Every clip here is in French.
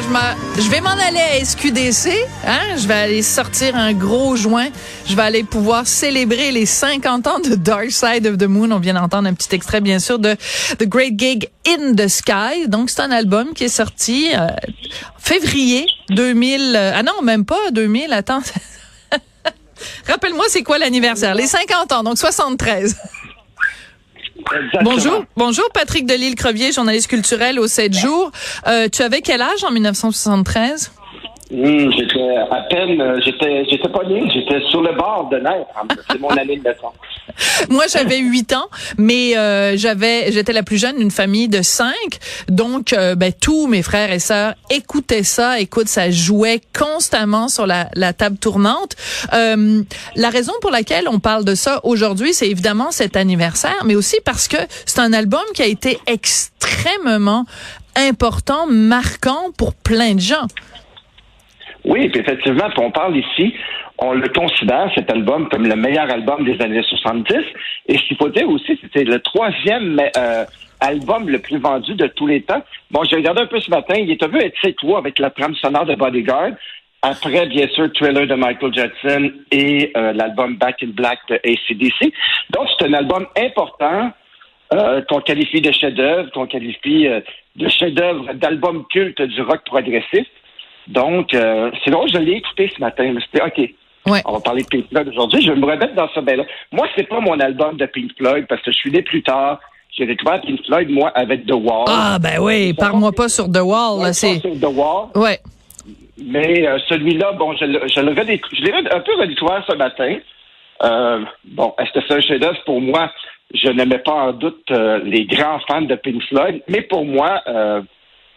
Je, je vais m'en aller à SQDC. Hein? Je vais aller sortir un gros joint. Je vais aller pouvoir célébrer les 50 ans de Dark Side of the Moon. On vient d'entendre un petit extrait, bien sûr, de The Great Gig in the Sky. Donc, c'est un album qui est sorti euh, février 2000. Euh, ah non, même pas 2000. Attends. Rappelle-moi, c'est quoi l'anniversaire? Les 50 ans, donc 73. Bonjour, bonjour Patrick Delisle-Crevier, journaliste culturel au 7 jours. Euh, tu avais quel âge en 1973? Hmm, j'étais à peine, euh, j'étais, j'étais pas né, j'étais sur le bord de naître. C'est mon année de naissance. Moi, j'avais huit ans, mais euh, j'avais, j'étais la plus jeune d'une famille de cinq, donc euh, ben, tous mes frères et sœurs écoutaient ça. Écoute, ça jouait constamment sur la, la table tournante. Euh, la raison pour laquelle on parle de ça aujourd'hui, c'est évidemment cet anniversaire, mais aussi parce que c'est un album qui a été extrêmement important, marquant pour plein de gens. Oui, puis effectivement, on parle ici, on le considère, cet album, comme le meilleur album des années 70. Et ce qu'il faut dire aussi, c'était le troisième euh, album le plus vendu de tous les temps. Bon, j'ai regardé un peu ce matin, il est vu être C3 avec la trame sonore de Bodyguard. Après, bien sûr, Thriller de Michael Jackson et euh, l'album Back in Black de ACDC. Donc, c'est un album important euh, qu'on qualifie de chef-d'œuvre, qu'on qualifie de chef-d'œuvre d'album culte du rock progressif. Donc, euh, c'est drôle, je l'ai écouté ce matin. Me suis OK, on va parler de Pink Floyd aujourd'hui. Je vais me remettre dans ce bain-là. Moi, c'est pas mon album de Pink Floyd parce que je suis né plus tard. J'ai découvert Pink Floyd, moi, avec The Wall. Ah, ben oui, parle-moi pas sur The Wall. Là, c'est... sur The Wall. Ouais. Mais euh, celui-là, bon, je, je, le je l'ai un peu redécouvert ce matin. Euh, bon, est-ce que c'est un chef-d'œuvre? Pour moi? Je n'aimais pas en doute euh, les grands fans de Pink Floyd, mais pour moi, euh,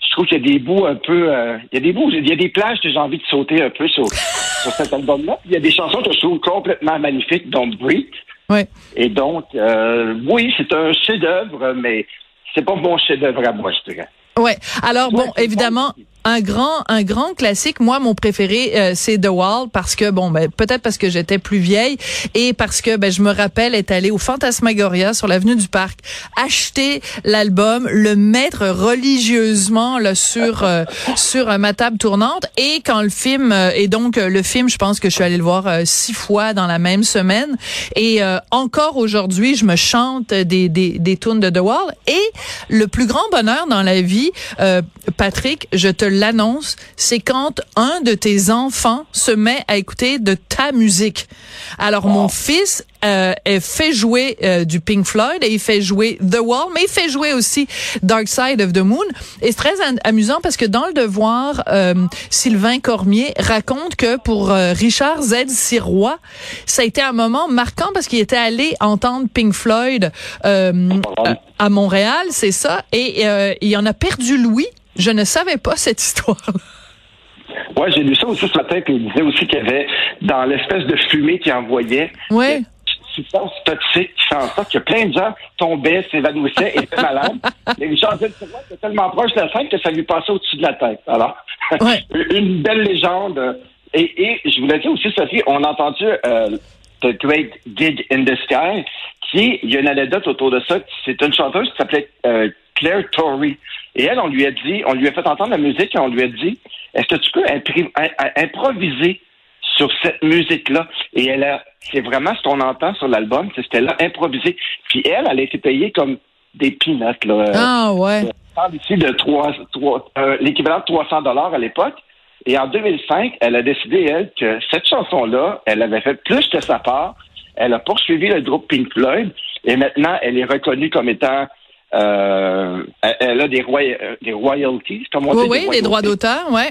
je trouve qu'il y a des bouts un peu. Euh, il y a des bouts, il y a des plages que j'ai envie de sauter un peu sur, sur cet album-là. Il y a des chansons que je trouve complètement magnifiques, dont Breathe. Oui. Et donc, euh, oui, c'est un chef-d'œuvre, mais c'est pas mon chef-d'œuvre à moi, je dirais. Ouais. Alors bon, évidemment, un grand un grand classique. Moi mon préféré euh, c'est The Wall parce que bon ben peut-être parce que j'étais plus vieille et parce que ben je me rappelle être allée au Fantasmagoria sur l'avenue du Parc acheter l'album le mettre religieusement là sur euh, sur euh, ma table tournante. Et quand le film et donc le film je pense que je suis allée le voir six fois dans la même semaine. Et encore aujourd'hui je me chante des des des tunes de The Wall. Et le plus grand bonheur dans la vie Patrick je te l'annonce, c'est quand un de tes enfants se met à écouter de ta musique. Alors mon fils euh, fait jouer euh, du Pink Floyd et il fait jouer The Wall, mais il fait jouer aussi Dark Side of the Moon. Et c'est très amusant parce que dans le Devoir, euh, Sylvain Cormier raconte que pour euh, Richard Z. Sirois, ça a été un moment marquant parce qu'il était allé entendre Pink Floyd à Montréal, c'est ça, et il en a perdu Louis je ne savais pas cette histoire-là. Oui, j'ai lu ça aussi ce matin, puis il disait aussi qu'il y avait, dans l'espèce de fumée qu'il envoyait, ouais. substance toxique qui fait en sorte que plein de gens tombaient, s'évanouissaient, étaient malades. Les gens étaient tellement proche de la scène que ça lui passait au-dessus de la tête. Alors, une belle légende. Et, je voulais dire aussi, Sophie, on a entendu euh, The Great Gig in the Sky, qui, il y a une anecdote autour de ça. C'est une chanteuse qui s'appelait euh, Claire Torrey. Et elle, on lui a dit, on lui a fait entendre la musique et on lui a dit, est-ce que tu peux improviser sur cette musique-là? Et elle a, c'est vraiment ce qu'on entend sur l'album, c'est qu'elle a improvisé. Puis elle, elle a été payée comme des peanuts, là. Ah, ouais. On parle ici de trois, trois euh, l'équivalent de 300 dollars à l'époque. Et en 2005, elle a décidé, elle, que cette chanson-là, elle avait fait plus que sa part. Elle a poursuivi le groupe Pink Floyd et maintenant, elle est reconnue comme étant euh, elle a des, euh, des royalties, comme on oui, dit. Oui, des, droits d'auteur, oui.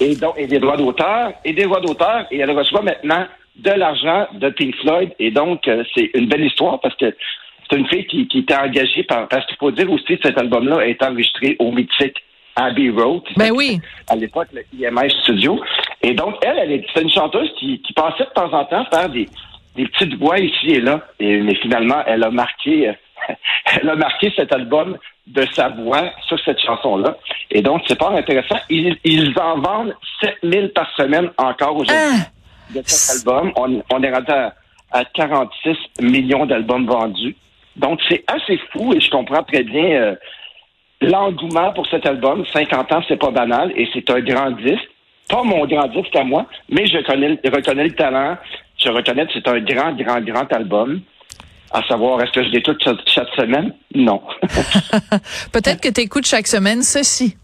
Et donc, et des droits d'auteur, et des droits d'auteur, et elle reçoit maintenant de l'argent de Pink Floyd, et donc, euh, c'est une belle histoire parce que c'est une fille qui, qui était engagée par, parce qu'il faut dire aussi que cet album-là est enregistré au mythique Abbey Road. Ben oui. À l'époque, le IMI Studio. Et donc, elle, elle est, c'est une chanteuse qui, qui passait de temps en temps faire des, des petites voix ici et là. Et, mais finalement, elle a marqué, elle a marqué cet album de sa voix sur cette chanson-là. Et donc, c'est pas intéressant. Ils, ils en vendent 7000 par semaine encore aujourd'hui ah! de cet album. On, on est rendu à, à 46 millions d'albums vendus. Donc, c'est assez fou et je comprends très bien euh, l'engouement pour cet album. 50 ans, c'est pas banal et c'est un grand disque. Pas mon grand disque à moi, mais je, connais, je reconnais le talent. Je reconnais que c'est un grand, grand, grand album. À savoir, est-ce que je l'écoute chaque semaine? Non. Peut-être que tu écoutes chaque semaine ceci.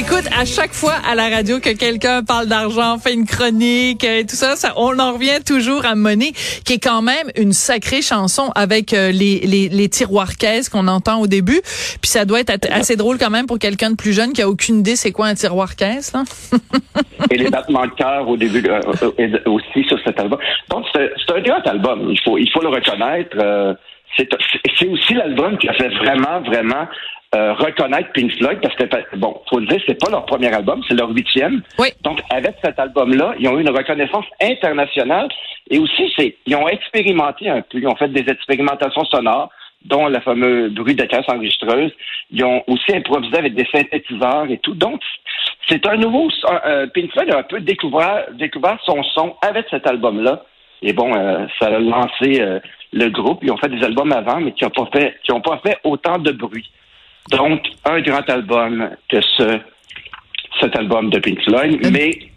Écoute, à chaque fois à la radio que quelqu'un parle d'argent, fait une chronique et tout ça, ça, on en revient toujours à Money, qui est quand même une sacrée chanson avec euh, les, les, les tiroirs caisses qu'on entend au début. Puis ça doit être assez drôle quand même pour quelqu'un de plus jeune qui a aucune idée c'est quoi un tiroir caisse. Là. et les battements de cœur au début euh, euh, aussi sur cet album. Donc c'est un grand album, il faut il faut le reconnaître. c'est aussi l'album qui a fait vraiment vraiment euh, reconnaître Pink Floyd parce que bon, faut le dire, c'est pas leur premier album, c'est leur huitième. Oui. Donc avec cet album-là, ils ont eu une reconnaissance internationale et aussi c'est ils ont expérimenté un peu, ils ont fait des expérimentations sonores dont le fameux bruit de caisse enregistreuse. Ils ont aussi improvisé avec des synthétiseurs et tout. Donc, c'est un nouveau... Euh, Pink Floyd a un peu découvert, découvert son son avec cet album-là. Et bon, euh, ça a lancé euh, le groupe. Ils ont fait des albums avant, mais qui n'ont pas fait, qui ont pas fait autant de bruit. Donc, un grand album que ce, cet album de Pink Floyd, mais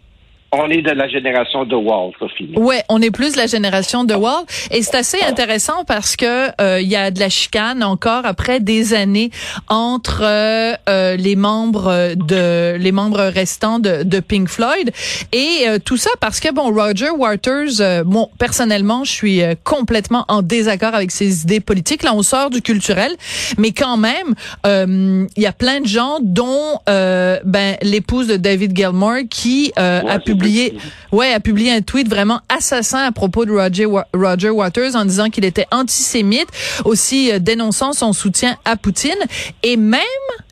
on est de la génération de Wall, Sophie. Ouais, on est plus de la génération de Wall, et c'est assez intéressant parce que euh, il y a de la chicane encore après des années entre euh, euh les membres de les membres restants de, de Pink Floyd et euh, tout ça parce que bon Roger Waters, bon personnellement je suis complètement en désaccord avec ses idées politiques. Là on sort du culturel, mais quand même il y a plein de gens dont ben l'épouse de David Gilmour qui a publié ouais, a publié un tweet vraiment assassin à propos de Roger, Roger Waters en disant qu'il était antisémite, aussi euh, dénonçant son soutien à Poutine. Et même,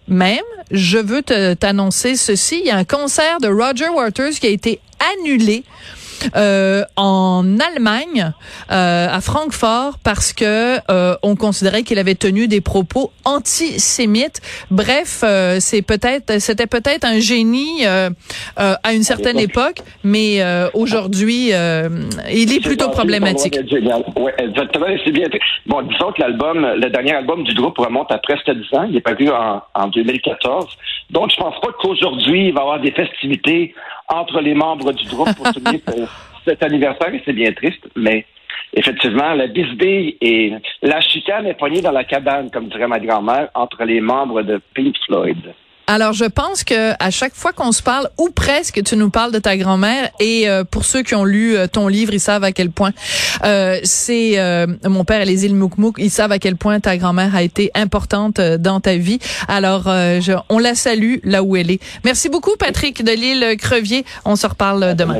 même, je veux t'annoncer ceci, il y a un concert de Roger Waters qui a été annulé euh, en Allemagne, euh, à Francfort, parce que euh, on considérait qu'il avait tenu des propos antisémites. Bref, euh, c'est peut-être, c'était peut-être un génie euh, à une certaine époque, mais aujourd'hui, il est plutôt problématique. Oui, exactement. C'est bien. Bon, disons que l'album, le dernier album du groupe remonte à presque 10 ans. Il est paru en, en 2014. Donc, je pense pas qu'aujourd'hui, il va y avoir des festivités entre les membres du groupe pour souligner cet anniversaire c'est bien triste, mais effectivement, la bisbille et la chicane est poignée dans la cabane, comme dirait ma grand-mère, entre les membres de Pink Floyd. Alors, je pense que à chaque fois qu'on se parle, ou presque, tu nous parles de ta grand-mère. Et euh, pour ceux qui ont lu euh, ton livre, ils savent à quel point euh, c'est mon père et les îles Moukmouk. Ils savent à quel point ta grand-mère a été importante dans ta vie. Alors, je, on la salue là où elle est. Merci beaucoup, Patrick de l'île Crevier. On se reparle demain.